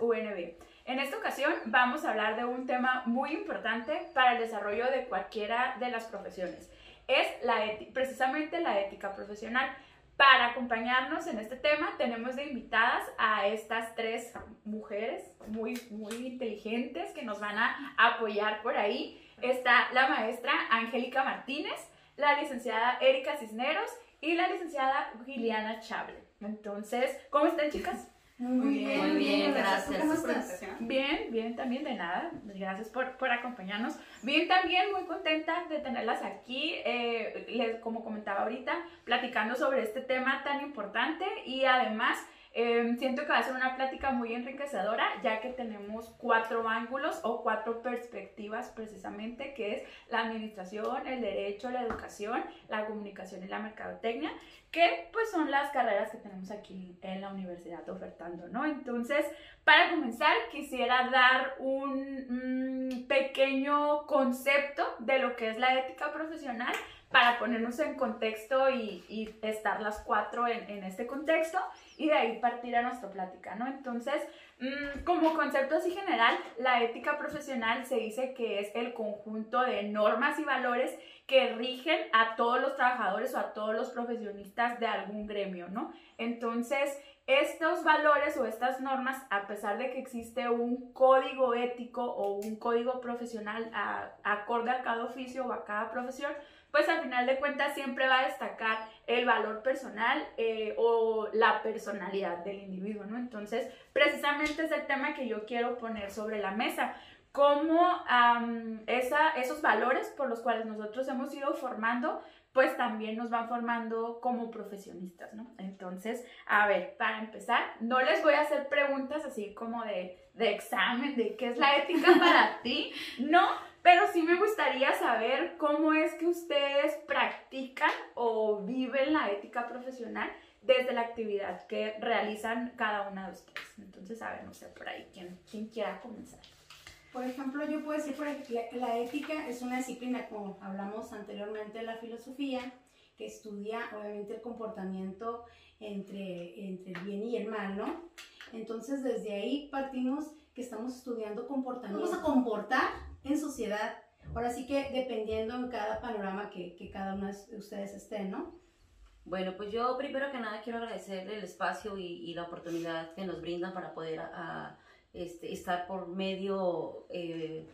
UNB. En esta ocasión vamos a hablar de un tema muy importante para el desarrollo de cualquiera de las profesiones. Es la precisamente la ética profesional. Para acompañarnos en este tema tenemos de invitadas a estas tres mujeres muy, muy inteligentes que nos van a apoyar por ahí. Está la maestra Angélica Martínez, la licenciada Erika Cisneros y la licenciada Giliana Chable. Entonces, ¿cómo están chicas? Muy bien, muy bien, gracias. Bien, bien, también de nada. Gracias por, por acompañarnos. Bien, también muy contenta de tenerlas aquí, eh, les, como comentaba ahorita, platicando sobre este tema tan importante y además Em, siento que va a ser una plática muy enriquecedora, ya que tenemos cuatro ángulos o cuatro perspectivas precisamente, que es la administración, el derecho, la educación, la comunicación y la mercadotecnia, que pues son las carreras que tenemos aquí en la universidad ofertando, ¿no? Entonces, para comenzar, quisiera dar un pequeño concepto de lo que es la ética profesional para ponernos en contexto y, y estar las cuatro en, en, este contexto y de ahí partir a nuestra plática, ¿no? Entonces, mmm, como concepto así general, la ética profesional se dice que es el conjunto de normas y valores que rigen a todos los trabajadores o a todos los profesionistas de algún gremio, ¿no? Entonces, estos valores o estas normas, a pesar de que existe un código ético o un código profesional acorde a cada oficio o a cada profesión, pues al final de cuentas siempre va a destacar el valor personal eh, o la personalidad del individuo, ¿no? Entonces, precisamente es el tema que yo quiero poner sobre la mesa. Cómo esa, esos valores por los cuales nosotros hemos ido formando, pues también nos van formando como profesionistas, ¿no? Entonces, a ver, para empezar, no les voy a hacer preguntas así como de, de examen, de qué es la ética para ti, no, pero sí me gustaría saber cómo es que ustedes practican o viven la ética profesional desde la actividad que realizan cada una de ustedes. Entonces, a ver, no sé, por ahí, ¿quién, quién quiera comenzar? Por ejemplo, yo puedo decir que la ética es una disciplina, como hablamos anteriormente de la filosofía, que estudia obviamente el comportamiento entre, entre el bien y el mal, ¿no? Entonces, desde ahí partimos que estamos estudiando comportamiento. Vamos a comportar en sociedad. Ahora sí que dependiendo en cada panorama que, que cada uno de ustedes estén, ¿no? Bueno, pues yo primero que nada quiero agradecer el espacio y, la oportunidad que nos brindan para poder este, estar por medio, eh,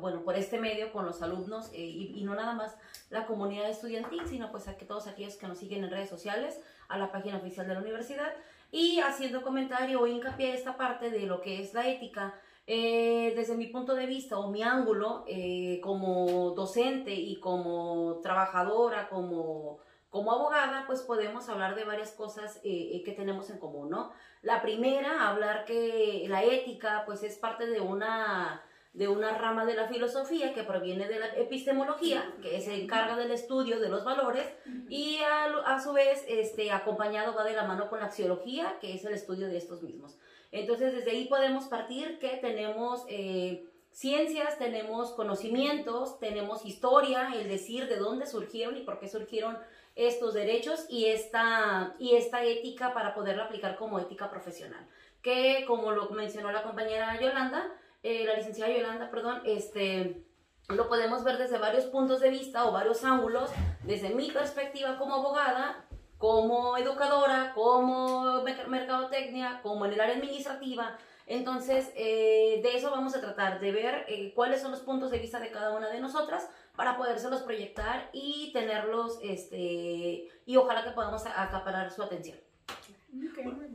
bueno, por este medio con los alumnos eh, y, no nada más la comunidad estudiantil, sino pues a que todos aquellos que nos siguen en redes sociales, a la página oficial de la universidad y haciendo comentario o hincapié esta parte de lo que es la ética eh, desde mi punto de vista o mi ángulo eh, como docente y como trabajadora, como, como abogada, pues podemos hablar de varias cosas eh, que tenemos en común, ¿no? La primera, hablar que la ética pues es parte de una de una rama de la filosofía que proviene de la epistemología, que se encarga del estudio de los valores, y a, a, su vez este, acompañado va de la mano con la axiología, que es el estudio de estos mismos. Entonces, desde ahí podemos partir que tenemos eh, ciencias, tenemos conocimientos, tenemos historia, el decir de dónde surgieron y por qué surgieron estos derechos y esta, y esta ética para poderla aplicar como ética profesional. Que, como lo mencionó la compañera Yolanda, eh, la licenciada Yolanda, perdón, este, lo podemos ver desde varios puntos de vista o varios ángulos, desde mi perspectiva como abogada, como educadora, como mercadotecnia, como en el área administrativa. Entonces, eh, de eso vamos a tratar, de ver eh, cuáles son los puntos de vista de cada una de nosotras para podérselos proyectar y tenerlos, este, y ojalá que podamos acaparar su atención.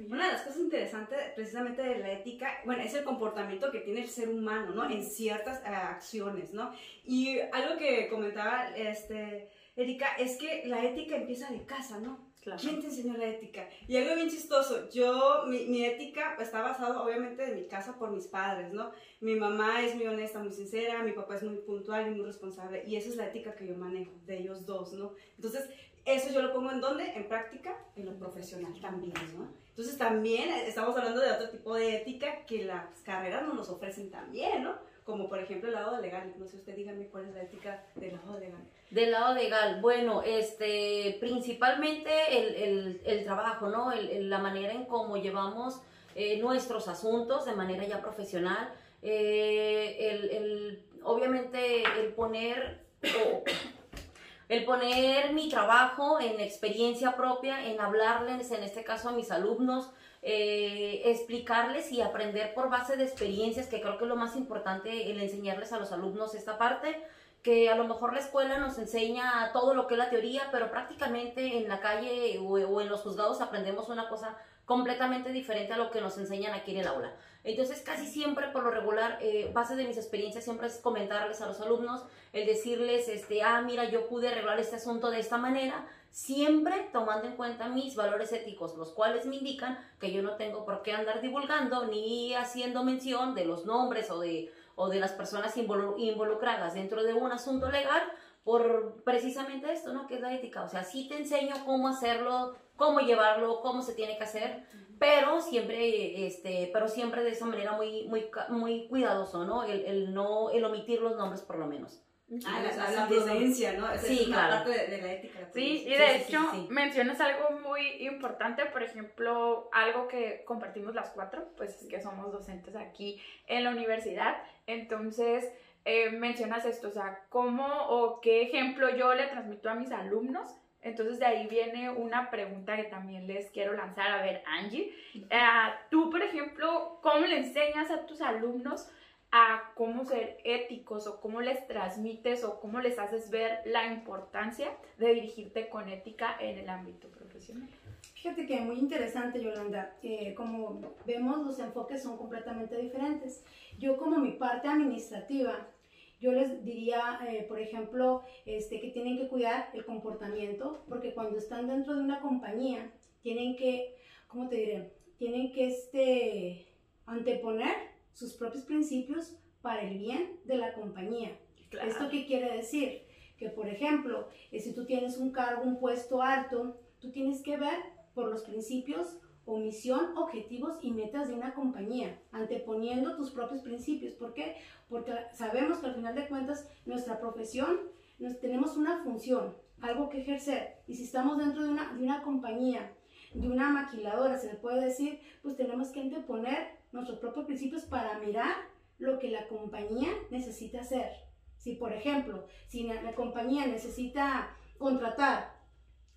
una de las cosas interesantes precisamente de la ética, bueno, es el comportamiento que tiene el ser humano, ¿no? En ciertas eh, acciones, ¿no? Y algo que comentaba este, Erika es que la ética empieza de casa, ¿no? ¿Quién te enseñó la ética? Y algo bien chistoso, yo, mi, mi ética está basada obviamente en mi casa por mis padres, ¿no? Mi mamá es muy honesta, muy sincera, mi papá es muy puntual y muy responsable, y esa es la ética que yo manejo, de ellos dos, ¿no? Entonces, eso yo lo pongo en dónde? En práctica, en lo profesional también, ¿no? Entonces, también estamos hablando de otro tipo de ética que las carreras no nos ofrecen también, ¿no? Como por ejemplo el lado legal. No sé, usted dígame cuál es la ética del lado legal. Del lado legal, bueno, este, principalmente el, el, el trabajo, ¿no? El, la manera en cómo llevamos eh, nuestros asuntos de manera ya profesional. Eh, obviamente el poner, el poner mi trabajo en experiencia propia, en hablarles, en este caso a mis alumnos, eh, explicarles y aprender por base de experiencias, que creo que es lo más importante, el enseñarles a los alumnos esta parte, que a lo mejor la escuela nos enseña todo lo que es la teoría, pero prácticamente en la calle o, o en los juzgados aprendemos una cosa completamente diferente a lo que nos enseñan aquí en el aula. Entonces, casi siempre, por lo regular, eh, base de mis experiencias, siempre es comentarles a los alumnos, el decirles, este, ah, mira, yo pude arreglar este asunto de esta manera, siempre tomando en cuenta mis valores éticos, los cuales me indican que yo no tengo por qué andar divulgando ni haciendo mención de los nombres o de, o de las personas involucradas dentro de un asunto legal por precisamente esto, ¿no? Que es la ética. O sea, sí te enseño cómo hacerlo, cómo llevarlo, cómo se tiene que hacer, pero siempre, este, pero siempre de esa manera muy, muy, muy cuidadoso, ¿no? El, el no, el omitir los nombres por lo menos. Ah, la, la, prudencia, ¿no? Esa sí, es una claro. parte de, de la ética. la Sí, y de sí, hecho sí. mencionas algo muy importante, por ejemplo, algo que compartimos las cuatro, pues es que somos docentes aquí en la universidad, entonces eh, mencionas esto, o sea, cómo o qué ejemplo yo le transmito a mis alumnos. Entonces de ahí viene una pregunta que también les quiero lanzar. A ver, Angie, eh, tú, por ejemplo, ¿cómo le enseñas a tus alumnos a cómo ser éticos o cómo les transmites o cómo les haces ver la importancia de dirigirte con ética en el ámbito profesional. Fíjate que muy interesante, Yolanda. Eh, como vemos, los enfoques son completamente diferentes. Yo como mi parte administrativa, yo les diría, eh, por ejemplo, este, que tienen que cuidar el comportamiento, porque cuando están dentro de una compañía, tienen que, ¿cómo te diré? Tienen que este, anteponer sus propios principios para el bien de la compañía. ¿Esto qué quiere decir? Que, por ejemplo, eh, si tú tienes un cargo, un puesto alto, tú tienes que ver por los principios o misión, objetivos y metas de una compañía, anteponiendo tus propios principios. ¿Por qué? Porque sabemos que al final de cuentas nuestra profesión, nos, tenemos una función, algo que ejercer. Y si estamos dentro de una, de una compañía, de una maquiladora, se le puede decir, pues tenemos que anteponer nuestros propios principios para mirar lo que la compañía necesita hacer. Si, por ejemplo, si la, la compañía necesita contratar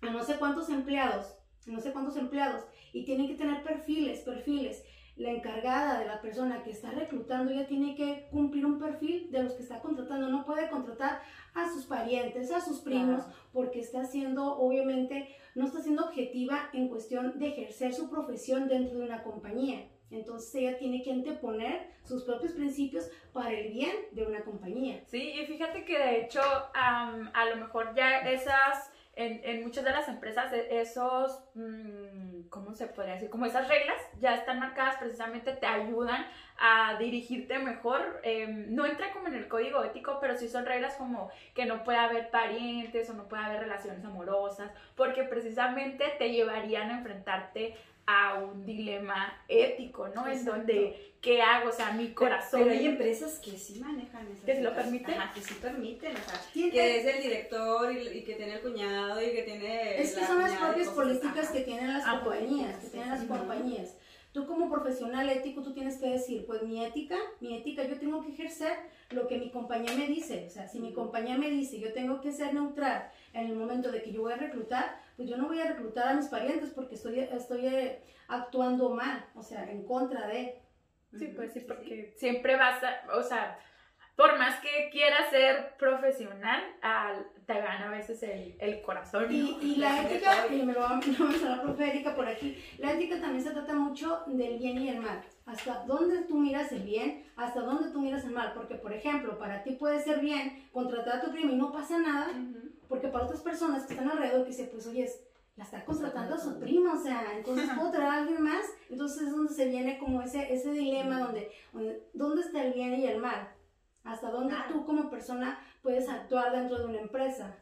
a no sé cuántos empleados, no sé cuántos empleados, y tienen que tener perfiles, perfiles. La encargada de la persona que está reclutando ya tiene que cumplir un perfil de los que está contratando. No puede contratar a sus parientes, a sus primos, Claro. porque está haciendo, obviamente, no está siendo objetiva en cuestión de ejercer su profesión dentro de una compañía. Entonces ella tiene que anteponer sus propios principios para el bien de una compañía. Sí, y fíjate que de hecho a lo mejor ya esas, en, en muchas de las empresas, e- esos, mm, ¿cómo se podría decir? Como esas reglas ya están marcadas precisamente, te ayudan a dirigirte mejor. em, no entra como en el código ético, pero sí son reglas como que no puede haber parientes o no puede haber relaciones amorosas, porque precisamente te llevarían a enfrentarte a un dilema ético, ¿no? En Exacto. donde, ¿qué hago? O sea, mi corazón... Pero hay empresas que sí manejan esas ¿Que lo permiten? Ajá, que sí permiten, o sea, Tiene- que es el director y, y que tiene el cuñado y que tiene Es que son las propias políticas que tienen las Ah, compañías, políticas, que tienen las sí. compañías. Tú como profesional ético, tú tienes que decir, pues mi ética, mi ética, yo tengo que ejercer lo que mi compañía me dice. O sea, si mi compañía me dice, yo tengo que ser neutral en el momento de que yo voy a reclutar, pues yo no voy a reclutar a mis parientes porque estoy, estoy eh, actuando mal, o sea, en contra de. Sí, pues sí, porque siempre vas a, o sea, por más que quieras ser profesional, al- te gana a veces el, el corazón. Y, y la ética, y me lo va a mencionar Erika por aquí, la ética también se trata mucho del bien y el mal. Hasta dónde tú miras el bien, hasta dónde tú miras el mal. Porque, por ejemplo, para ti puede ser bien contratar a tu primo y no pasa nada, porque para otras personas que están alrededor que dicen, pues, oye, la está contratando a su primo, o sea, entonces puedo traer a alguien más. Entonces es donde se viene como ese, ese dilema donde, donde, ¿dónde está el bien y el mal? Hasta dónde Claro. tú como persona puedes actuar dentro de una empresa.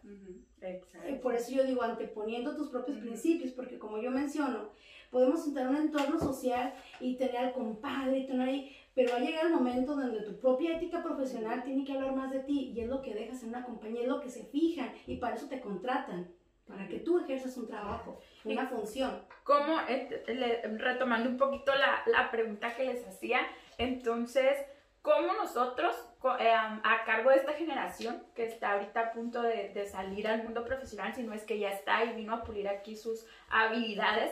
Exacto. Por eso yo digo, anteponiendo tus propios principios, porque como yo menciono, podemos estar en un entorno social y tener al compadre y tener ahí, pero va a llegar el momento donde tu propia ética profesional tiene que hablar más de ti y es lo que dejas en una compañía, es lo que se fijan y para eso te contratan. para que tú ejerzas un trabajo, una función. Como, retomando un poquito la, la pregunta que les hacía, entonces, ¿cómo nosotros, a cargo de esta generación que está ahorita a punto de, de, salir al mundo profesional, si no es que ya está y vino a pulir aquí sus habilidades,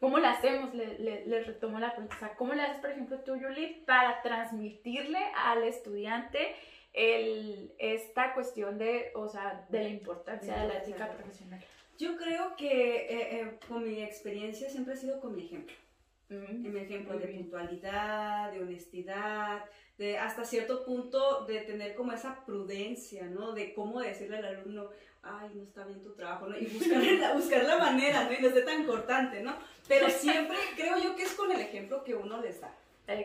¿cómo le hacemos? Le, le, retomo la pregunta. ¿Cómo le haces, por ejemplo, tú, Yuli, para transmitirle al estudiante el, esta cuestión de, o sea, de la importancia de la ética profesional? Yo creo que eh, eh, con mi experiencia siempre ha sido con mi ejemplo. En mi ejemplo de puntualidad, de honestidad, de hasta cierto punto de tener como esa prudencia, ¿no? De cómo decirle al alumno, ay, no está bien tu trabajo, ¿no? Y buscar la, buscar la manera, ¿no? Y no esté tan cortante, ¿no? Pero siempre creo yo que es con el ejemplo que uno les da.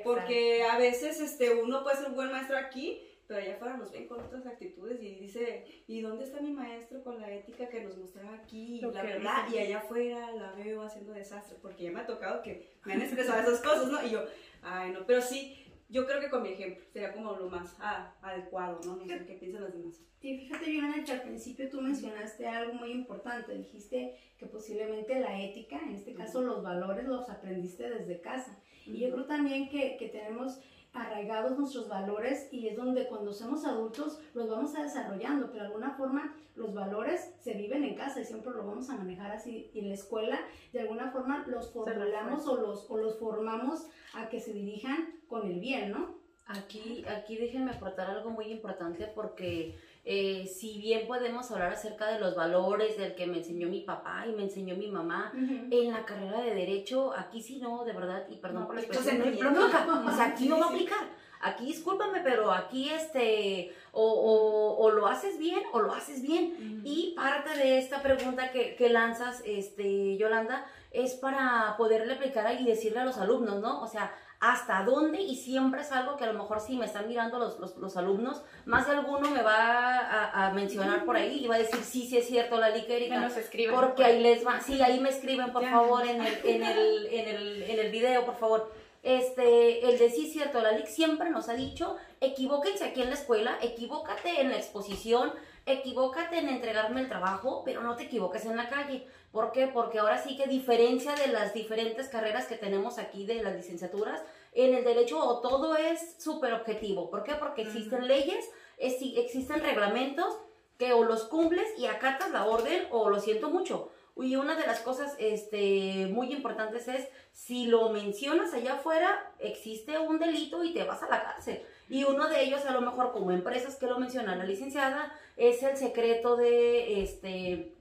Porque a veces este, uno puede ser un buen maestro aquí, pero allá afuera nos ven con otras actitudes y dice, ¿y dónde está mi maestro con la ética que nos mostraba aquí? Y, bla, y allá afuera la veo haciendo desastre, porque ya me ha tocado que me han expresado esas cosas, ¿no? Y yo, ay, no, pero sí, yo creo que con mi ejemplo sería como lo más ah, adecuado, ¿no? No sé qué piensan los demás. Sí, fíjate, Yolanda, que al principio tú mencionaste algo muy importante. Dijiste que posiblemente la ética, en este caso los valores, los aprendiste desde casa. Y yo creo también que, que tenemos arraigados nuestros valores y es donde cuando somos adultos los vamos a desarrollando, pero de alguna forma los valores se viven en casa y siempre lo vamos a manejar así. Y en la escuela de alguna forma los formulamos o los, o los formamos a que se dirijan con el bien, ¿no? Aquí, aquí déjenme aportar algo muy importante porque eh, si bien podemos hablar acerca de los valores del que me enseñó mi papá y me enseñó mi mamá en la carrera de derecho, aquí sí no, de verdad, y perdón por la expresión, no, o sea, aquí no va a aplicar. Aquí discúlpame, pero aquí este, o, o, lo haces bien o lo haces bien. Y parte de esta pregunta que, que lanzas, este, Yolanda, es para poderle aplicar y decirle a los alumnos, ¿no? O sea, hasta dónde y siempre es algo que a lo mejor si me están mirando los, los, los alumnos, más de alguno me va a, a, mencionar por ahí y va a decir, sí, sí es cierto, la liquérica. nos escriben. Porque ahí les va, sí, ahí me escriben, por favor, en el, en, el, en, el, en el video, por favor. Este, el de sí es cierto, la LIC siempre nos ha dicho, equivóquense aquí en la escuela, equivócate en la exposición, equivócate en entregarme el trabajo, pero no te equivoques en la calle. ¿Por qué? Porque ahora sí que diferencia de las diferentes carreras que tenemos aquí de las licenciaturas, en el derecho todo es súper objetivo. ¿Por qué? Porque existen leyes, existen reglamentos que o los cumples y acatas la orden o lo siento mucho. Y una de las cosas este, muy importantes es, si lo mencionas allá afuera, existe un delito y te vas a la cárcel. Y uno de ellos, a lo mejor como empresas que lo menciona la licenciada, es el secreto de, este,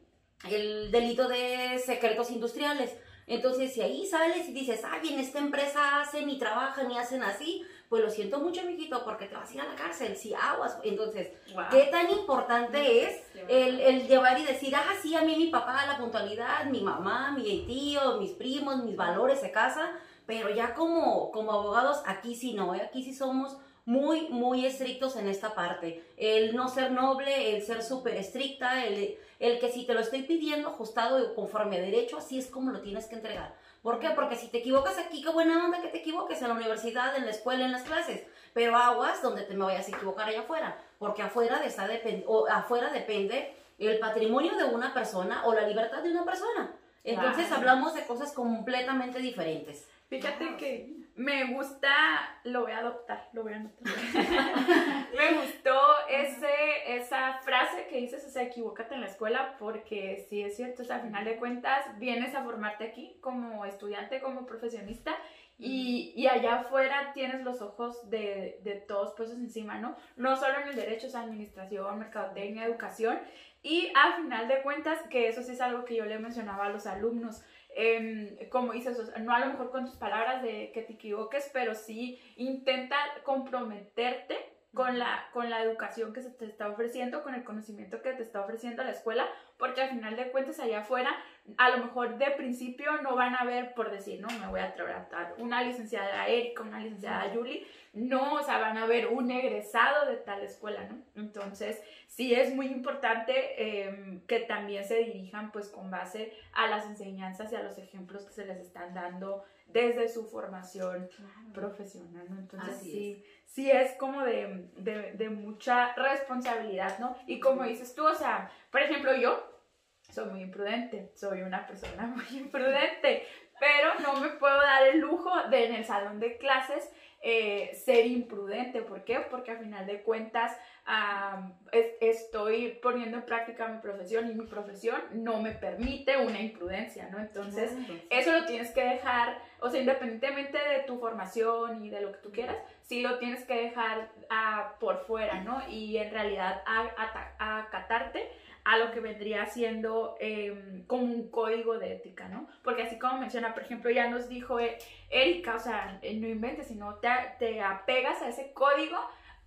el delito de secretos industriales. Entonces, si ahí sales y dices, ay, en esta empresa hacen y trabajan y hacen así, pues lo siento mucho, mijito, porque te vas a ir a la cárcel, si aguas. Entonces, ¿qué tan importante es el, el, llevar y decir, ah, sí, a mí mi papá, la puntualidad, mi mamá, mi tío, mis primos, mis valores se casa, pero ya como, como abogados, aquí sí no, ¿eh? aquí sí somos muy, muy estrictos en esta parte. El no ser noble, el ser súper estricta, el, el que si te lo estoy pidiendo ajustado conforme a derecho, así es como lo tienes que entregar. ¿Por qué? Porque si te equivocas aquí, qué buena onda que te equivoques en la universidad, en la escuela, en las clases. Pero aguas donde te me vayas a equivocar allá afuera. Porque afuera, de esta o afuera depende el patrimonio de una persona o la libertad de una persona. Entonces hablamos de cosas completamente diferentes. Fíjate que me gusta, lo voy a adoptar, lo voy a anotar. me gustó ese, esa frase que dices, o sea, equivócate en la escuela, porque sí es cierto, o sea, al final de cuentas vienes a formarte aquí como estudiante, como profesionista, y, y, allá afuera tienes los ojos de, de todos puestos encima, ¿no? No solo en el derecho, o sea, administración, mercadotecnia, educación, y al final de cuentas, que eso sí es algo que yo le mencionaba a los alumnos, eh, como dices, no a lo mejor con tus palabras de que te equivoques, pero sí intenta comprometerte con la, con la educación que se te está ofreciendo, con el conocimiento que te está ofreciendo la escuela, porque al final de cuentas allá afuera, a lo mejor de principio no van a ver, por decir, no, me voy a tratar una licenciada Erika, una licenciada Julie, no, o sea, van a ver un egresado de tal escuela, ¿no? Entonces, sí es muy importante em, que también se dirijan pues con base a las enseñanzas y a los ejemplos que se les están dando desde su formación profesional, ¿no? Entonces, sí, sí es como de, de, de mucha responsabilidad, ¿no? Y como dices tú, o sea, por ejemplo, yo soy muy imprudente, soy una persona muy imprudente, pero no me puedo dar el lujo de en el salón de clases eh, ser imprudente. ¿Por qué? Porque a final de cuentas estoy poniendo en práctica mi profesión y mi profesión no me permite una imprudencia, ¿no? Entonces, eso lo tienes que dejar, o sea, independientemente de tu formación y de lo que tú quieras, sí lo tienes que dejar ah, por fuera, ¿no? Y en realidad acatarte a lo que vendría siendo em, como un código de ética, ¿no? Porque así como menciona, por ejemplo, ya nos dijo eh, Erika, o sea, eh, no inventes, sino te, te apegas a ese código,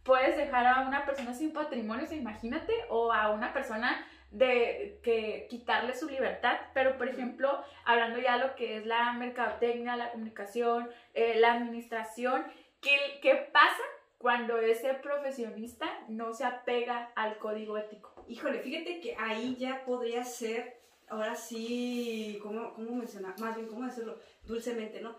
puedes dejar a una persona sin patrimonio, imagínate, o a una persona de que quitarle su libertad, pero por ejemplo, hablando ya de lo que es la mercadotecnia, la comunicación, eh, la administración, ¿qué, ¿qué pasa cuando ese profesionista no se apega al código ético? Híjole, fíjate que ahí ya podría ser, ahora sí, ¿cómo, cómo mencionar? Más bien, ¿cómo decirlo? Dulcemente, ¿no?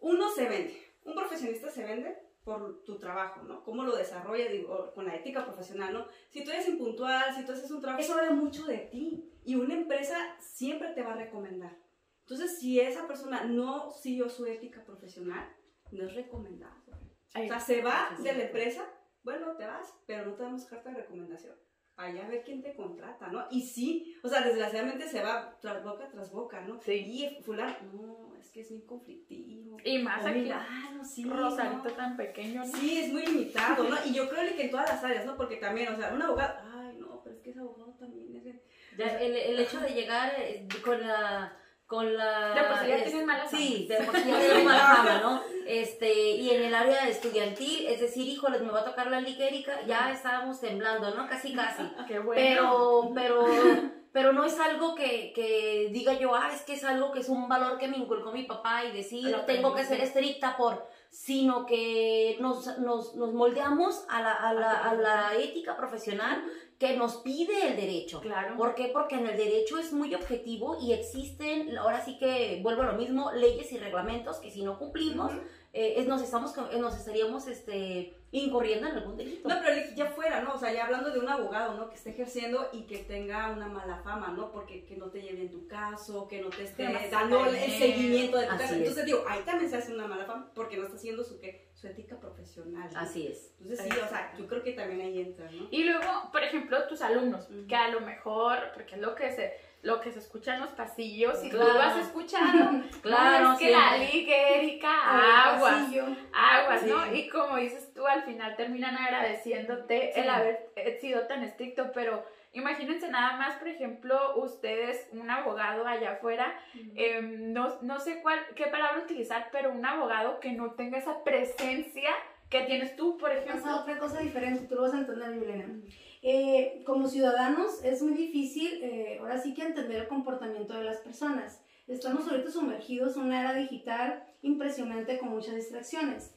Uno se vende, un profesionista se vende por tu trabajo, ¿no? Cómo lo desarrolla, digo, con la ética profesional, ¿no? Si tú eres impuntual, si tú haces un trabajo, eso habla mucho de ti y una empresa siempre te va a recomendar. Entonces, si esa persona no siguió su ética profesional, no es recomendable. o sea, se va de la empresa, bueno, te vas, pero no te damos carta de recomendación allá a ver quién te contrata, ¿no? Y sí, o sea, desgraciadamente se va tras boca tras boca, ¿no? Sí. Y fulano, no, es que es muy conflictivo. Y más aquí, claro, sí, Rosarito tan pequeño, ¿no? Sí, es muy limitado, ¿no? Y yo creo que en todas las áreas, ¿no? Porque también, o sea, un abogado, ay, no, pero es que ese abogado también es... Ya, el, el hecho de llegar eh, con la con la... De por sí ya tienen mala fama. Sí, de por sí ya tienen mala fama, ¿no? Este, y en el área estudiantil, es decir, híjoles, me va a tocar la ligérica, ya estábamos temblando, ¿no? Casi, casi. Qué bueno. Pero, pero, pero no es algo que, que diga yo, ah, es que es algo que es un valor que me inculcó mi papá y decir, tengo que ser estricta por, sino que nos, nos, nos moldeamos a la, a la, a la ética profesional que nos pide el derecho. Claro. ¿Por qué? Porque en el derecho es muy objetivo y existen, ahora sí que vuelvo a lo mismo, leyes y reglamentos que si no cumplimos, eh, nos, estamos, nos estaríamos este, incurriendo en algún delito. No, pero ya. O sea, ya hablando de un abogado, ¿no? Que esté ejerciendo y que tenga una mala fama, ¿no? Porque que no te lleve en tu caso, que no te esté dando el seguimiento de tu caso. Entonces digo, ahí también se hace una mala fama porque no está haciendo su, ¿qué? su ética profesional. Así es. Entonces sí, o sea, yo creo que también ahí entra, ¿no? Y luego, por ejemplo, tus alumnos, que a lo mejor, porque es lo que se lo que se escucha en los pasillos, y tú lo has escuchado, claro, es que la liga, Erika, aguas, aguas, ¿no? Y como dices tú, al final terminan agradeciéndote el haber sido tan estricto, pero imagínense nada más, por ejemplo, ustedes, un abogado allá afuera, em, no, no sé cuál, qué palabra utilizar, pero un abogado que no tenga esa presencia que tienes tú, por ejemplo. otra cosa diferente, tú lo vas a entender, Milena. Eh, como ciudadanos es muy difícil, eh, ahora sí que entender el comportamiento de las personas. Estamos ahorita sumergidos en una era digital impresionante con muchas distracciones.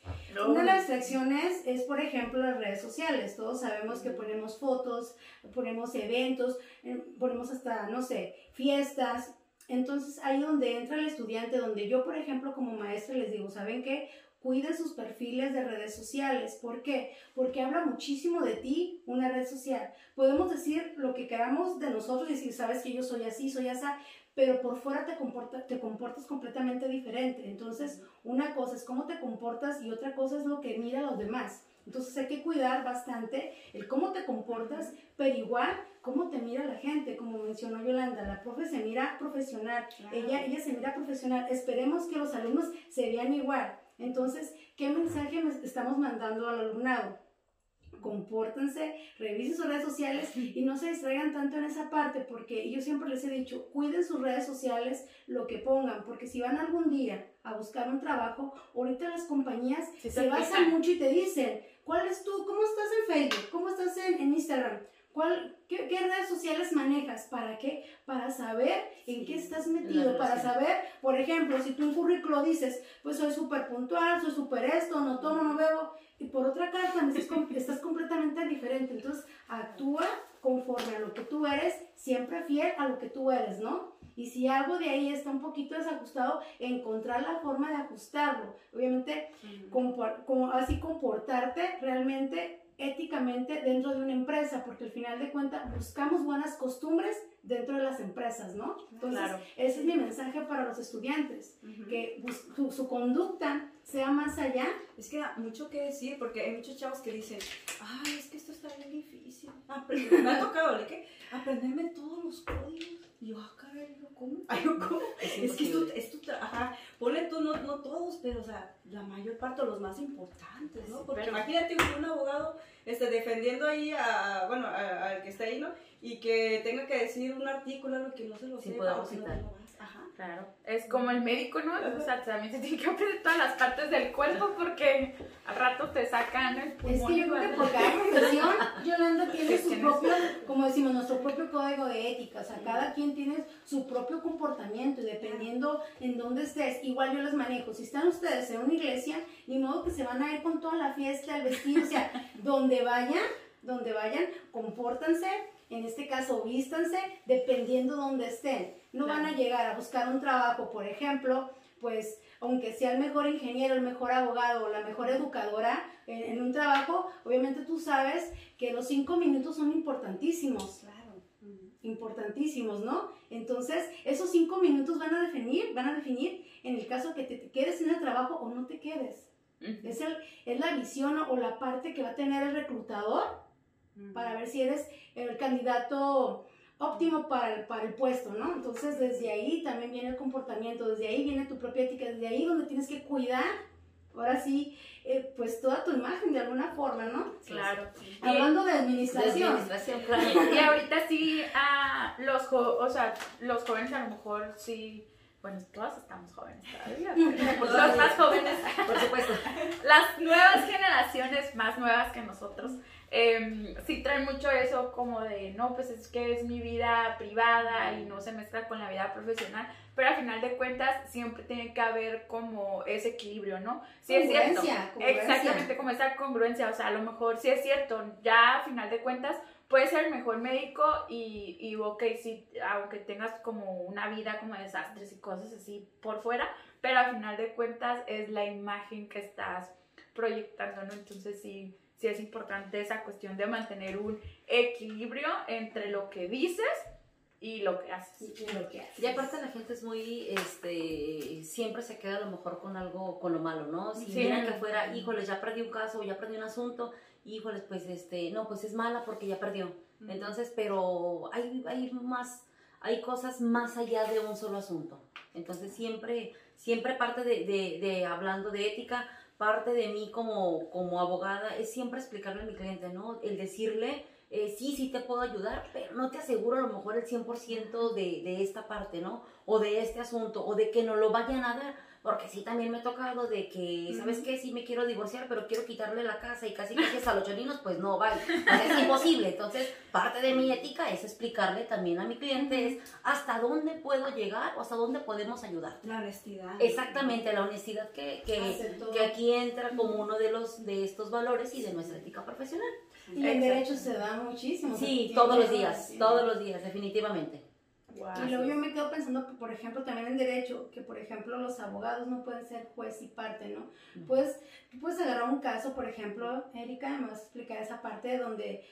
Una de las distracciones es, por ejemplo, las redes sociales. Todos sabemos que ponemos fotos, ponemos eventos, eh, ponemos hasta, no sé, fiestas. Entonces ahí donde entra el estudiante, donde yo, por ejemplo, como maestra les digo, ¿saben qué? Cuiden sus perfiles de redes sociales. ¿Por qué? Porque habla muchísimo de ti una red social. Podemos decir lo que queramos de nosotros y decir, sabes que yo soy así, soy así, pero por fuera te, comporta, te comportas completamente diferente. Entonces, una cosa es cómo te comportas y otra cosa es lo que mira a los demás. Entonces hay que cuidar bastante el cómo te comportas, pero igual cómo te mira la gente, como mencionó Yolanda, la profe se mira profesional, ella, ella se mira profesional, esperemos que los alumnos se vean igual, entonces, ¿qué mensaje estamos mandando al alumnado? compórtense, revisen sus redes sociales y no se distraigan tanto en esa parte porque yo siempre les he dicho, cuiden sus redes sociales, lo que pongan, porque si van algún día a buscar un trabajo, ahorita las compañías se, basan mucho y te dicen, ¿cuál es tú? ¿Cómo estás en Facebook? ¿Cómo estás en, en Instagram? ¿Cuál, qué, redes sociales manejas? ¿Para qué? Para saber en qué estás metido, para saber, por ejemplo, si tú un currículo dices, pues soy súper puntual, soy súper esto, no tomo, no bebo, y por otra carta estás, completamente diferente. Entonces, actúa conforme a lo que tú eres, siempre fiel a lo que tú eres, ¿no? Y si algo de ahí está un poquito desajustado, encontrar la forma de ajustarlo. Obviamente, como, así comportarte realmente éticamente dentro de una empresa, porque al final de cuentas buscamos buenas costumbres dentro de las empresas, ¿no? Entonces, Claro. ese es mi mensaje para los estudiantes, que bus- su, su conducta sea más allá. Es que da mucho que decir porque hay muchos chavos que dicen, ay, es que esto está bien difícil. Aprender- me ha tocado, ¿de qué? Aprenderme todos los códigos. Y yo, ah, yo, ¿cómo? Ay, ¿cómo? Es Es que esto, es tu ajá, ponle tú, no, no todos, pero, o sea, la mayor parte, los más importantes, ¿no? Porque pero- imagínate un, abogado este, defendiendo ahí a, bueno, al que está ahí, ¿no? Y que tenga que decir un artículo, algo que no se lo Sí, sepa, podemos o que no te lo Ajá. Claro. Es como el médico, ¿no? O sea, también se tiene que aprender todas las partes del cuerpo porque al rato te sacan el Es pulmón. que yo creo que por cada profesión, Yolanda tiene su propio, como decimos, nuestro propio código de ética. O sea, cada quien tiene su propio comportamiento y dependiendo en dónde estés, igual yo les manejo. Si están ustedes en una iglesia, ni modo que se van a ir con toda la fiesta, el vestido, o sea, donde vayan, donde vayan, compórtanse. En este caso, vístanse dependiendo dónde estén. No van a llegar a buscar un trabajo, por ejemplo, pues aunque sea el mejor ingeniero, el mejor abogado o la mejor educadora en, en un trabajo, obviamente tú sabes que los cinco minutos son importantísimos, Claro. Importantísimos, ¿no? Entonces, esos cinco minutos van a definir, van a definir en el caso que te, te quedes en el trabajo o no te quedes. Es, el, es la visión o la parte que va a tener el reclutador para ver si eres el candidato óptimo para el, para el puesto, ¿no? Entonces, desde ahí también viene el comportamiento, desde ahí viene tu propia ética, desde ahí donde tienes que cuidar, ahora sí, eh, pues toda tu imagen de alguna forma, ¿no? Claro. Hablando de De administración. administración, claro. Y ahorita sí, a los, jo- o sea, los jóvenes a lo mejor sí, bueno, todas estamos jóvenes todavía, pero los más jóvenes, Por supuesto. las nuevas generaciones más nuevas que nosotros, eh, sí traen mucho eso como de, no, pues es que es mi vida privada y no se mezcla con la vida profesional, pero al final de cuentas siempre tiene que haber como ese equilibrio, ¿no? Sí es cierto. Congruencia, congruencia. Exactamente, como esa congruencia, o sea, a lo mejor sí es cierto, ya a final de cuentas puedes ser el mejor médico y, y ok, sí, aunque tengas como una vida como de desastres y cosas así por fuera, pero al final de cuentas es la imagen que estás proyectando, ¿no? Entonces sí, sí es importante esa cuestión de mantener un equilibrio entre lo que dices y lo que haces. Y lo que haces. Y aparte la gente es muy, este, siempre se queda a lo mejor con algo, con lo malo, ¿no? Si Sí. que fuera, híjoles, ya perdí un caso, ya perdí un asunto, híjoles, pues, este, no, pues es mala porque ya perdió. Entonces, pero hay, hay más, hay cosas más allá de un solo asunto. Entonces, siempre, siempre parte de, de, de hablando de ética, parte de mí como, como abogada es siempre explicarle a mi cliente, ¿no? El decirle, eh, sí, sí te puedo ayudar, pero no te aseguro a lo mejor el 100% de, de esta parte, ¿no? O de este asunto, o de que no lo vayan a dar. Porque sí, también me ha tocado de que, ¿sabes qué? Sí me quiero divorciar, pero quiero quitarle la casa y casi casi hasta los cholinos, pues no, vale. Es imposible. Entonces, parte de mi ética es explicarle también a mi cliente es hasta dónde puedo llegar o hasta dónde podemos ayudar. La honestidad. Exactamente, la honestidad que, que, que aquí entra como uno de los de estos valores y de nuestra ética profesional. Y en Exacto. derecho se da muchísimo. Sí, todos los días, todos los días, definitivamente. Y luego yo me quedo pensando, que, por ejemplo, también en derecho, que por ejemplo los abogados no pueden ser juez y parte, ¿no? Ujú. Pues tú puedes agarrar un caso, por ejemplo, Erika, me vas a explicar esa parte donde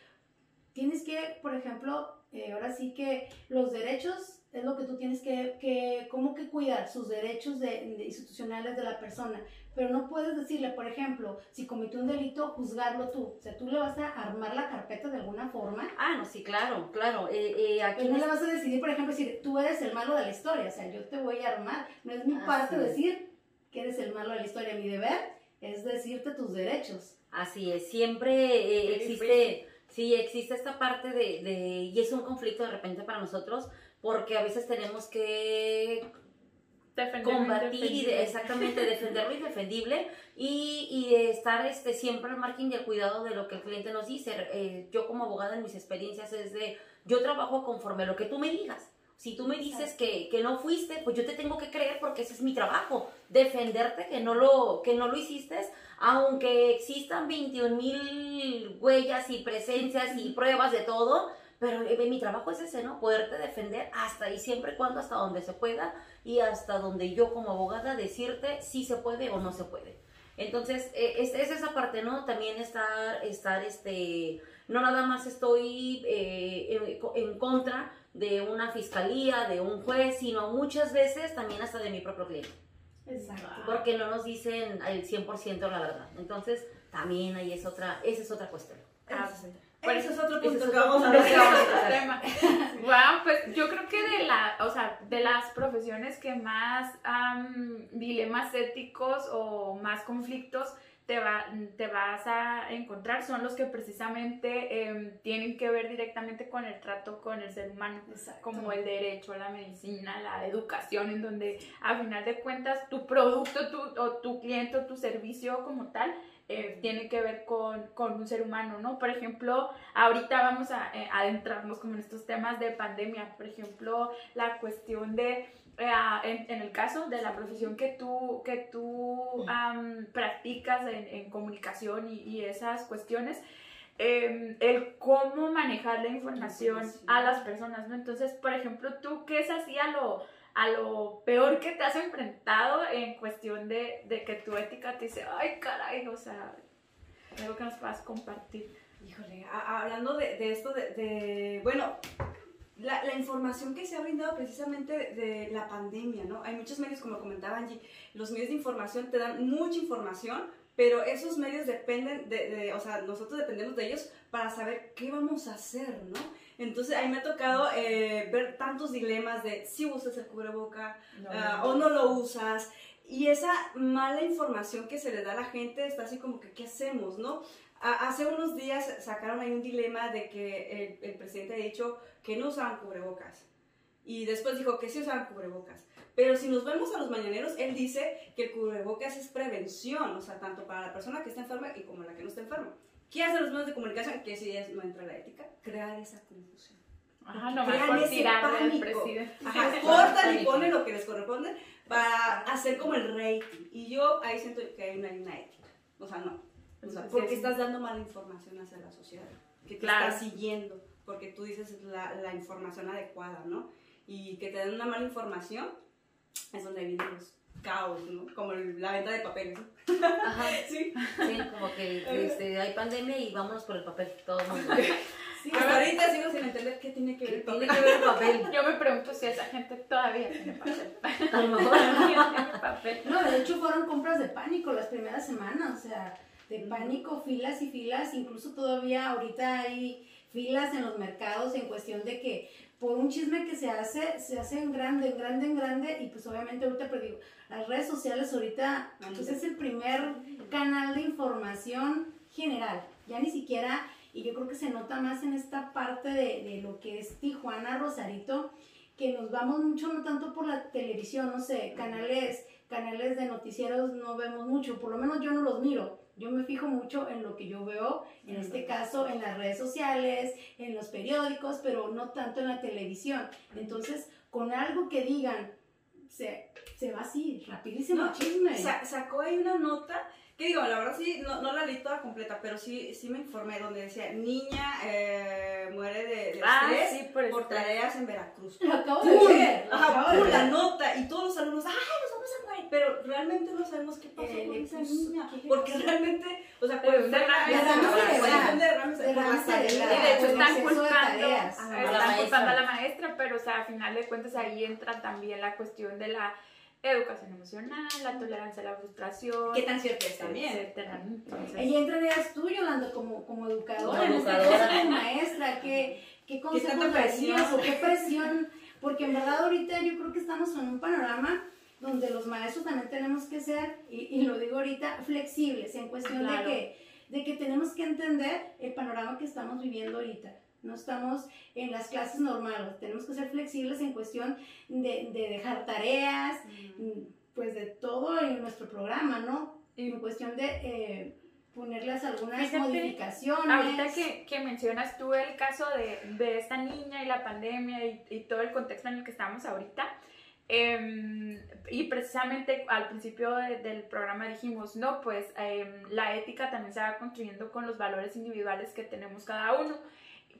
tienes que, por ejemplo, eh, ahora sí que los derechos es lo que tú tienes que, que como que cuidar, sus derechos de, de institucionales de la persona, pero no puedes decirle, por ejemplo, si cometió un delito, juzgarlo tú, o sea, tú le vas a armar la carpeta de alguna forma, Ah, no, sí, claro, claro. Eh, eh, aquí no en le vas a decidir, por ejemplo, decir, tú eres el malo de la historia, o sea, yo te voy a armar. No es mi Así parte es. decir que eres el malo de la historia. Mi deber es decirte tus derechos. Así es, siempre eh, existe, sí, existe esta parte de, de, y es un conflicto de repente para nosotros, porque a veces tenemos que combatir y de- exactamente defender lo indefendible y, y de estar este, siempre al margen y al cuidado de lo que el cliente nos dice. Eh, yo como abogada en mis experiencias es de, yo trabajo conforme a lo que tú me digas. Si tú me dices que, que no fuiste, pues yo te tengo que creer porque ese es mi trabajo, defenderte que no lo, que no lo hiciste, aunque existan 21 mil huellas y presencias y pruebas de todo, pero mi trabajo es ese, ¿no? Poderte defender hasta y siempre y cuando, hasta donde se pueda y hasta donde yo como abogada decirte si se puede o no se puede. Entonces, eh, es, es esa parte, ¿no? También estar, estar este, no nada más estoy eh, en, en contra de una fiscalía, de un juez, sino muchas veces también hasta de mi propio cliente. Exacto. Porque no nos dicen el 100% la verdad. Entonces, también ahí es otra, esa es otra cuestión. Ese eso- es otro punto que vamos a tema. Wow, pues yo creo que de la, o sea, de las profesiones que más am, dilemas éticos o más conflictos te, va, te vas a encontrar son los que precisamente em, tienen que ver directamente con el trato con el ser humano, Exacto. como el derecho, la medicina, la educación, en donde a final de cuentas tu producto tu, o tu cliente o tu servicio como tal eh, tiene que ver con, con un ser humano, ¿no? Por ejemplo, ahorita vamos a eh, adentrarnos como en estos temas de pandemia, por ejemplo, la cuestión de, eh, en, en el caso de la profesión que tú, que tú am, practicas en, en comunicación y, y esas cuestiones, eh, el cómo manejar la información a las personas, ¿no? Entonces, por ejemplo, tú, ¿qué es así a lo, a lo peor que te has enfrentado en cuestión de, de que tu ética te dice, ay, caray, o sea, algo que nos puedas compartir? Híjole, a- hablando de, de esto, de, de- bueno, la, la información que se ha brindado precisamente de, de la pandemia, ¿no? Hay muchos medios, como comentaba Angie, los medios de información te dan mucha información, pero esos medios dependen de, de- o sea, nosotros dependemos de ellos para saber qué vamos a hacer, ¿no? Entonces, a mí me ha tocado eh, ver tantos dilemas de si usas el cubreboca, Ah, o no lo usas. Y esa mala información que se le da a la gente está así como que, ¿qué hacemos, no? A- hace unos días sacaron ahí un dilema de que el, el presidente ha dicho que no usaban cubrebocas. Y después dijo que sí usaban cubrebocas. Pero si nos vemos a los mañaneros, él dice que el cubrebocas es prevención, o sea, tanto para la persona que está enferma y como la que no está enferma. ¿Qué hacen los medios de comunicación? Que si es, no entra la ética, crear esa confusión. Ajá, nomás Crean por ese pánico. Ajá, Sí, cortan y ponen lo que les corresponde para hacer como el rating. Y yo ahí siento que hay una, una ética. O sea, no. O sea, porque estás dando mala información hacia la sociedad. Que te Claro. estás siguiendo. Porque tú dices la, la información adecuada, ¿no? Y que te den una mala información es donde vienen los caos, ¿no? Como el- la venta de papeles. ¿no? Ajá. Sí. Sí, como que este, hay pandemia y vámonos por el papel, todo el mundo. Sí, Hasta ahorita sigo sin entender qué tiene que ver el Tiene papel. que ver el papel. Yo me pregunto si esa gente todavía tiene papel. A lo mejor. Todavía tiene papel. No, de hecho fueron compras de pánico las primeras semanas, o sea, de pánico, filas y filas, incluso todavía ahorita hay filas en los mercados en cuestión de que por un chisme que se hace, se hace en grande, en grande, en grande, y pues obviamente ahorita, pero digo, las redes sociales ahorita, pues es el primer canal de información general, ya ni siquiera, y yo creo que se nota más en esta parte de, de lo que es Tijuana, Rosarito, que nos vamos mucho, no tanto por la televisión, no sé, canales, canales de noticieros no vemos mucho, por lo menos yo no los miro. Yo me fijo mucho en lo que yo veo, en este caso en las redes sociales, en los periódicos, pero no tanto en la televisión. Entonces, con algo que digan, se, se va así, rapidísimo No, chisme. Sa- sacó ahí una nota que digo, la verdad sí, no, no la leí toda completa, pero sí, sí me informé donde decía, niña eh, muere de, de Ah, estrés sí, por por tareas en Veracruz. Lo acabo de la nota y todos los alumnos, ¡ay, nos vamos a morir! Pero realmente no sabemos qué pasó Eh, con esa niña, ¿qué le porque realmente, o sea, fue un derrame cerebral. Por. Y de hecho por están culpando, tareas. a la están maestra. culpando a la maestra, pero o sea, a final de cuentas ahí entra también la cuestión de la educación emocional, la tolerancia a la frustración, ¿Qué tan cierto es también? etcétera. Entonces, Ahí entrarías tú, Yolanda, como, como educadora, Como en este educadora. caso como maestra, ¿qué, qué consejos presión? o qué presión? Porque en verdad ahorita yo creo que estamos en un panorama donde los maestros también tenemos que ser, y, y lo digo ahorita, flexibles en cuestión Claro. de, que, de que tenemos que entender el panorama que estamos viviendo ahorita. No estamos en las clases normales, tenemos que ser flexibles en cuestión de, de dejar tareas, mm, pues de todo en nuestro programa, ¿no? en cuestión de eh, ponerles algunas Fíjate, modificaciones. ahorita que, que mencionas tú el caso de, de esta niña y la pandemia y, y todo el contexto en el que estamos ahorita, em, y precisamente al principio de- del programa dijimos, no, pues em, la ética también se va construyendo con los valores individuales que tenemos cada uno,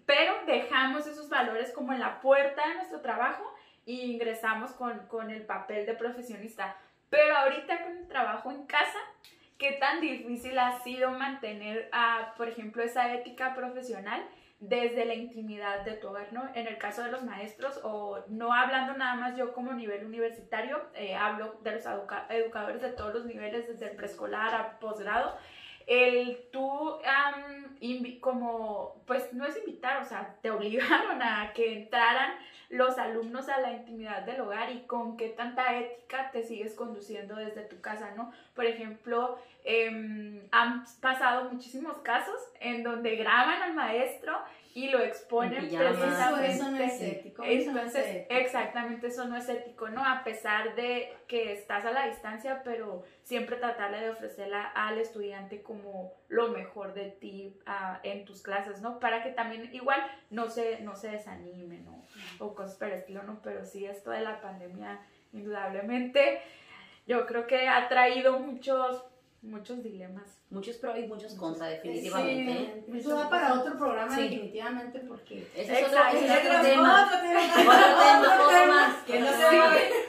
pero dejamos esos valores como en la puerta de nuestro trabajo y ingresamos con, con el papel de profesionista. Pero ahorita con el trabajo en casa, ¿qué tan difícil ha sido mantener, a, por ejemplo, esa ética profesional desde la intimidad de tu hogar, ¿no? En el caso de los maestros, o no hablando nada más yo como nivel universitario, eh, hablo de los educadores de todos los niveles, desde el preescolar a posgrado, el tú como, pues no es invitar, o sea, te obligaron a que entraran los alumnos a la intimidad del hogar y con qué tanta ética te sigues conduciendo desde tu casa, ¿no? Por ejemplo, em, han pasado muchísimos casos en donde graban al maestro y lo exponen precisamente. Eso, no es ético. Entonces, exactamente, eso no es ético, ¿no? A pesar de que estás a la distancia, pero siempre tratarle de ofrecerle al estudiante como lo mejor de ti en tus clases, ¿no? Para que también igual no se, no se desanime, ¿no? O cosas por el estilo, ¿no? Pero sí, esto de la pandemia, indudablemente, yo creo que ha traído muchos, muchos dilemas muchos pros y muchos contra, definitivamente. Sí, eso va para otro programa, definitivamente, porque. Ese es otro, ese es otro tema. Otro tema, otro más. Que no se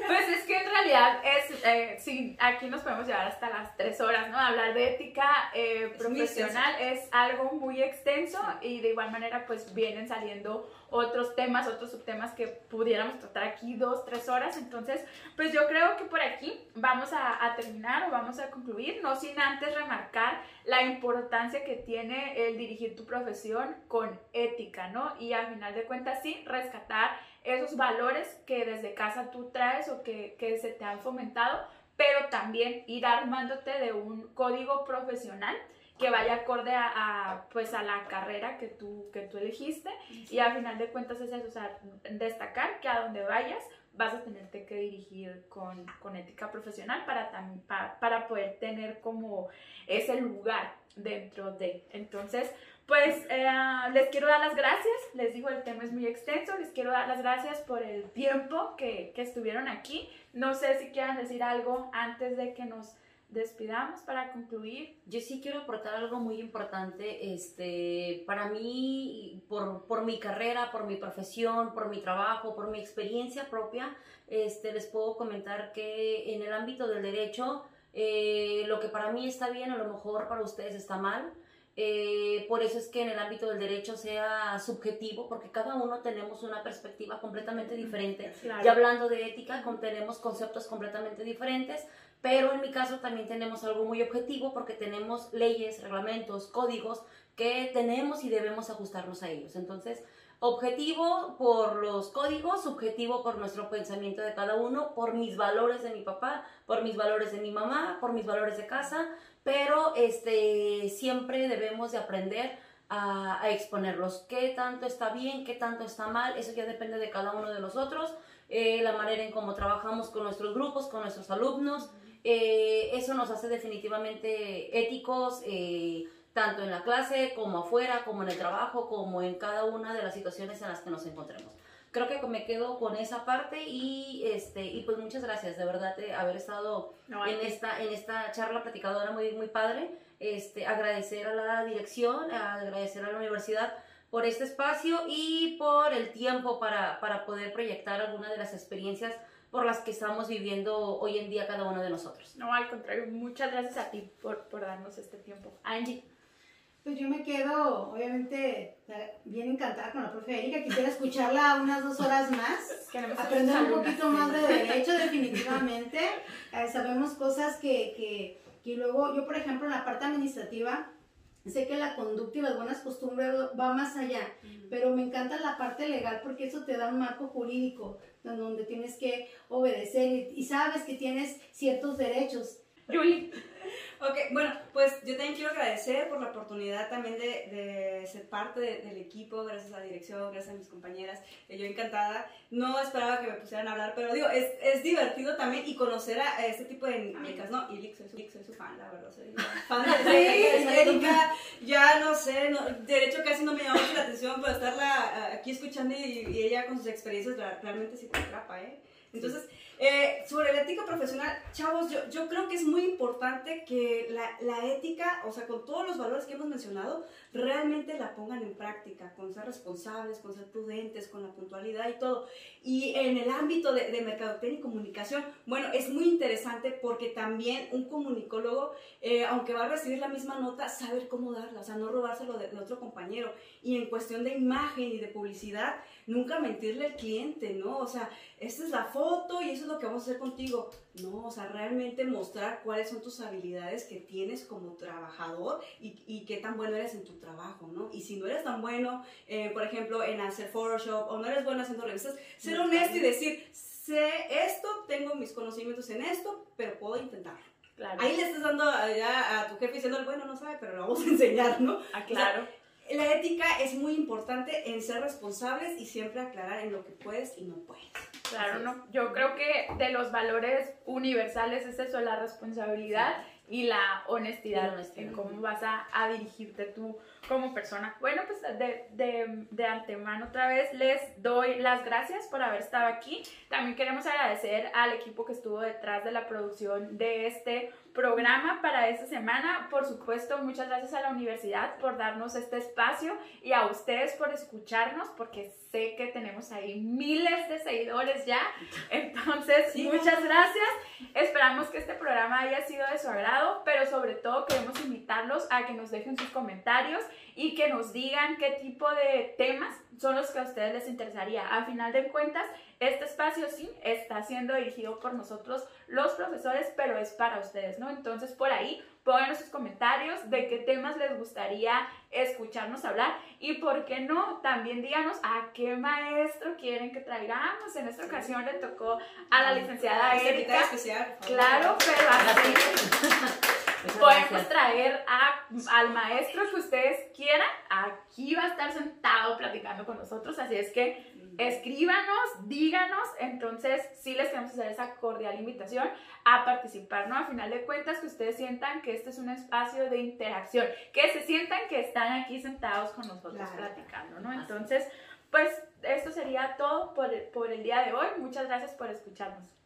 Pues es que en realidad es. Eh, sí, aquí nos podemos llevar hasta las tres horas, ¿no? Hablar de ética eh, profesional es algo muy extenso y de igual manera, pues vienen saliendo otros temas, otros subtemas que pudiéramos tratar aquí dos, tres horas. Entonces, pues yo creo que por aquí vamos a, terminar o vamos a concluir, no sin antes remarcar la importancia que tiene el dirigir tu profesión con ética, ¿no? Y al final de cuentas, sí, rescatar esos valores que desde casa tú traes o que, que se te han fomentado, pero también ir armándote de un código profesional que vaya acorde a, pues a la carrera que tú, que tú elegiste y al final de cuentas es eso, o sea, destacar que a donde vayas vas a tenerte que dirigir con, con ética profesional para, para, para poder tener como ese lugar dentro de. Entonces, pues eh, les quiero dar las gracias, les digo, el tema es muy extenso, les quiero dar las gracias por el tiempo que, que estuvieron aquí. No sé si quieran decir algo antes de que nos despidamos para concluir. Yo sí quiero aportar algo muy importante. Este, para mí, por, por, mi carrera, por mi profesión, por mi trabajo, por mi experiencia propia, este, les puedo comentar que en el ámbito del derecho, eh, lo que para mí está bien, a lo mejor para ustedes está mal. Eh, por eso es que en el ámbito del derecho sea subjetivo, porque cada uno tenemos una perspectiva completamente diferente. Y hablando de ética, tenemos conceptos completamente diferentes, pero en mi caso también tenemos algo muy objetivo porque tenemos leyes, reglamentos, códigos que tenemos y debemos ajustarnos a ellos. Entonces, objetivo por los códigos, subjetivo por nuestro pensamiento de cada uno, por mis valores de mi papá, por mis valores de mi mamá, por mis valores de casa, pero este, siempre debemos de aprender a, exponerlos. ¿Qué tanto está bien? ¿Qué tanto está mal? Eso ya depende de cada uno de nosotros. Eh, la manera en cómo trabajamos con nuestros grupos, con nuestros alumnos. Eh, eso nos hace definitivamente éticos, eh, tanto en la clase como afuera, como en el trabajo, como en cada una de las situaciones en las que nos encontremos. Creo que me quedo con esa parte y, este, y pues muchas gracias de verdad de haber estado en, esta, en esta charla platicadora muy, muy padre. Este, agradecer a la dirección, agradecer a la universidad por este espacio y por el tiempo para, para poder proyectar alguna de las experiencias por las que estamos viviendo hoy en día cada uno de nosotros. No, al contrario, muchas gracias a ti por, por darnos este tiempo. Angie. Pues yo me quedo, obviamente, bien encantada con la profe Erika. Quisiera escucharla unas dos horas más. aprender un poquito más de derecho, definitivamente. Eh, sabemos cosas que, que, que luego, yo por ejemplo, en la parte administrativa, sé que la conducta y las buenas costumbres va más allá, pero me encanta la parte legal porque eso te da un marco jurídico donde tienes que obedecer y, sabes que tienes ciertos derechos. Julie. Ok, bueno, pues yo también quiero agradecer por la oportunidad también de, ser parte del equipo, gracias a la dirección, gracias a mis compañeras, yo encantada. No esperaba que me pusieran a hablar, pero digo, es, es divertido también y conocer a, este tipo de dinámicas, ¿no? Y soy, soy, soy, su fan, la verdad, soy fan de Erika, ya no sé, no, de hecho casi no me llamó mucho la atención, pero estarla aquí escuchando y, y, ella con sus experiencias realmente sí te atrapa, ¿eh? Entonces, eh, sobre la ética profesional, chavos, yo, yo creo que es muy importante que la, la, ética, o sea, con todos los valores que hemos mencionado, realmente la pongan en práctica, con ser responsables, con ser prudentes, con la puntualidad y todo. Y en el ámbito de, de mercadotecnia y comunicación, bueno, es muy interesante porque también un comunicólogo, eh, aunque va a recibir la misma nota, saber cómo darla, o sea, no robárselo de, de otro compañero. Y en cuestión de imagen y de publicidad, nunca mentirle al cliente, ¿no? O sea, esta es la foto y eso es lo que vamos a hacer contigo. No, o sea, realmente mostrar cuáles son tus habilidades que tienes como trabajador y, y qué tan bueno eres en tu trabajo, ¿no? Y si no eres tan bueno, eh, por ejemplo, en hacer Photoshop o no eres bueno haciendo revistas, ser honesto y decir, sé esto, tengo mis conocimientos en esto, pero puedo intentarlo. Claro. Ahí le estás dando ya a tu jefe diciendo, bueno, no sabe, pero lo vamos a enseñar, ¿no? Ah, claro. O sea, la ética es muy importante en ser responsables y siempre aclarar en lo que puedes y no puedes. Claro, no. Yo creo que de los valores universales es eso, la responsabilidad y la honestidad, la honestidad. en cómo vas a, a, dirigirte tú como persona. Bueno, pues de, de, de, antemano otra vez les doy las gracias por haber estado aquí. También queremos agradecer al equipo que estuvo detrás de la producción de este programa para esta semana. Por supuesto, muchas gracias a la universidad por darnos este espacio y a ustedes por escucharnos, porque sé que tenemos ahí miles de seguidores ya. Entonces, sí, muchas gracias. Esperamos que este programa haya sido de su agrado, pero sobre todo queremos invitarlos a que nos dejen sus comentarios y que nos digan qué tipo de temas son los que a ustedes les interesaría. A final de cuentas, este espacio sí está siendo dirigido por nosotros los profesores, pero es para ustedes, ¿no? Entonces, por ahí, pongan sus comentarios de qué temas les gustaría escucharnos hablar y, ¿por qué no? También díganos a qué maestro quieren que traigamos. En esta ocasión le tocó a la licenciada Erika. Especial, claro, pero así podemos traer a, al maestro que ustedes quieran. Aquí va a estar sentado platicando con nosotros, así es que escríbanos, díganos, entonces sí les queremos hacer esa cordial invitación a participar, ¿no? A final de cuentas que ustedes sientan que este es un espacio de interacción, que se sientan que están aquí sentados con nosotros claro. platicando, ¿no? Entonces, pues esto sería todo por, por el día de hoy. Muchas gracias por escucharnos.